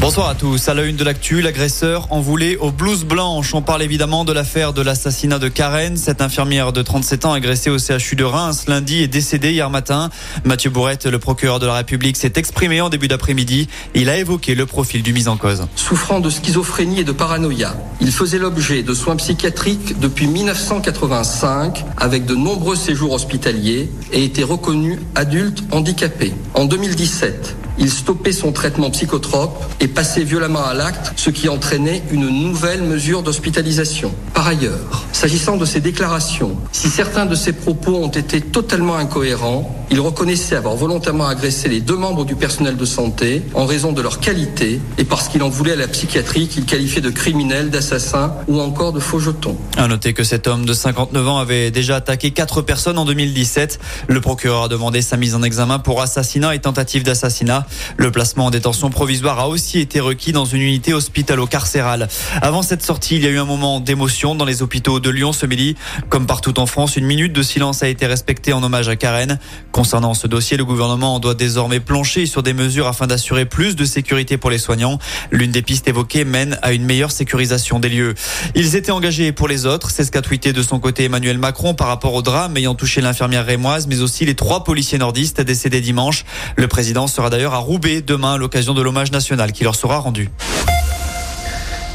Bonsoir à tous. À la une de l'actu, l'agresseur envoulé aux blouses blanches. On parle évidemment de l'affaire de l'assassinat de Karen. Cette infirmière de 37 ans agressée au CHU de Reims lundi est décédée hier matin. Mathieu Bourrette, le procureur de la République, s'est exprimé en début d'après-midi. Il a évoqué le profil du mis en cause. Souffrant de schizophrénie et de paranoïa, il faisait l'objet de soins psychiatriques depuis 1985 avec de nombreux séjours hospitaliers et était reconnu adulte handicapé. En 2017, il stoppait son traitement psychotrope et passait violemment à l'acte, ce qui entraînait une nouvelle mesure d'hospitalisation. Par ailleurs, s'agissant de ses déclarations, si certains de ses propos ont été totalement incohérents, il reconnaissait avoir volontairement agressé les deux membres du personnel de santé en raison de leur qualité et parce qu'il en voulait à la psychiatrie qu'il qualifiait de criminel, d'assassin ou encore de faux jetons. À noter que cet homme de 59 ans avait déjà attaqué quatre personnes en 2017. Le procureur a demandé sa mise en examen pour assassinat et tentative d'assassinat. Le placement en détention provisoire a aussi été requis dans une unité hospitalo-carcérale. Avant cette sortie, il y a eu un moment d'émotion dans les hôpitaux de Lyon ce midi. Comme partout en France, une minute de silence a été respectée en hommage à Karen. Concernant ce dossier, le gouvernement doit désormais plancher sur des mesures afin d'assurer plus de sécurité pour les soignants. L'une des pistes évoquées mène à une meilleure sécurisation des lieux. Ils étaient engagés pour les autres. C'est ce qu'a tweeté de son côté Emmanuel Macron par rapport au drame ayant touché l'infirmière rémoise, mais aussi les trois policiers nordistes décédés dimanche. Le président sera d'ailleurs à Roubaix demain à l'occasion de l'hommage national qui leur sera rendu.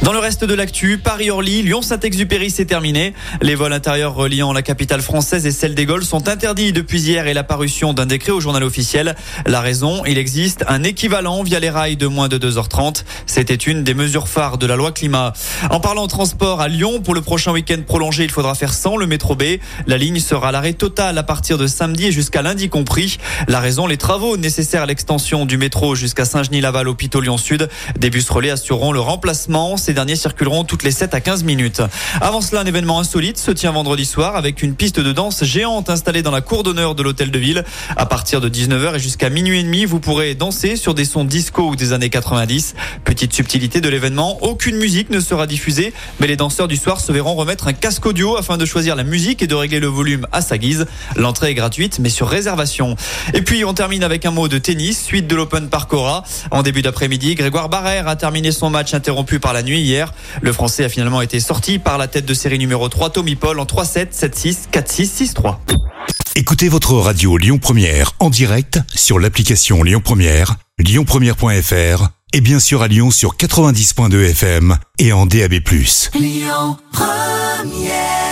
Dans le reste de l'actu, Paris-Orly, Lyon-Saint-Exupéry, c'est terminé. Les vols intérieurs reliant la capitale française et celle des Gaules sont interdits depuis hier et la parution d'un décret au journal officiel. La raison, il existe un équivalent via les rails de moins de 2h30. C'était une des mesures phares de la loi climat. En parlant transport à Lyon, pour le prochain week-end prolongé, il faudra faire sans le métro B. La ligne sera à l'arrêt total à partir de samedi et jusqu'à lundi compris. La raison, les travaux nécessaires à l'extension du métro jusqu'à Saint-Genis-Laval, hôpital Lyon-Sud. Des bus relais assureront le remplacement. Ces derniers circuleront toutes les 7 à 15 minutes. Avant cela, un événement insolite se tient vendredi soir avec une piste de danse géante installée dans la cour d'honneur de l'hôtel de ville. À partir de 19h et jusqu'à minuit et demi, vous pourrez danser sur des sons disco ou des années 90. Petite subtilité de l'événement, aucune musique ne sera diffusée, mais les danseurs du soir se verront remettre un casque audio afin de choisir la musique et de régler le volume à sa guise. L'entrée est gratuite, mais sur réservation. Et puis, on termine avec un mot de tennis, suite de l'Open Parcora. En début d'après-midi, Grégoire Barrère a terminé son match interrompu par la nuit hier. Le Français a finalement été sorti par la tête de série numéro 3, Tommy Paul, en 3-7, 7-6, 4-6, 6-3. Écoutez votre radio Lyon Première en direct sur l'application Lyon Première, lyonpremière.fr et bien sûr à Lyon sur 90.2 FM et en DAB+. Lyon Première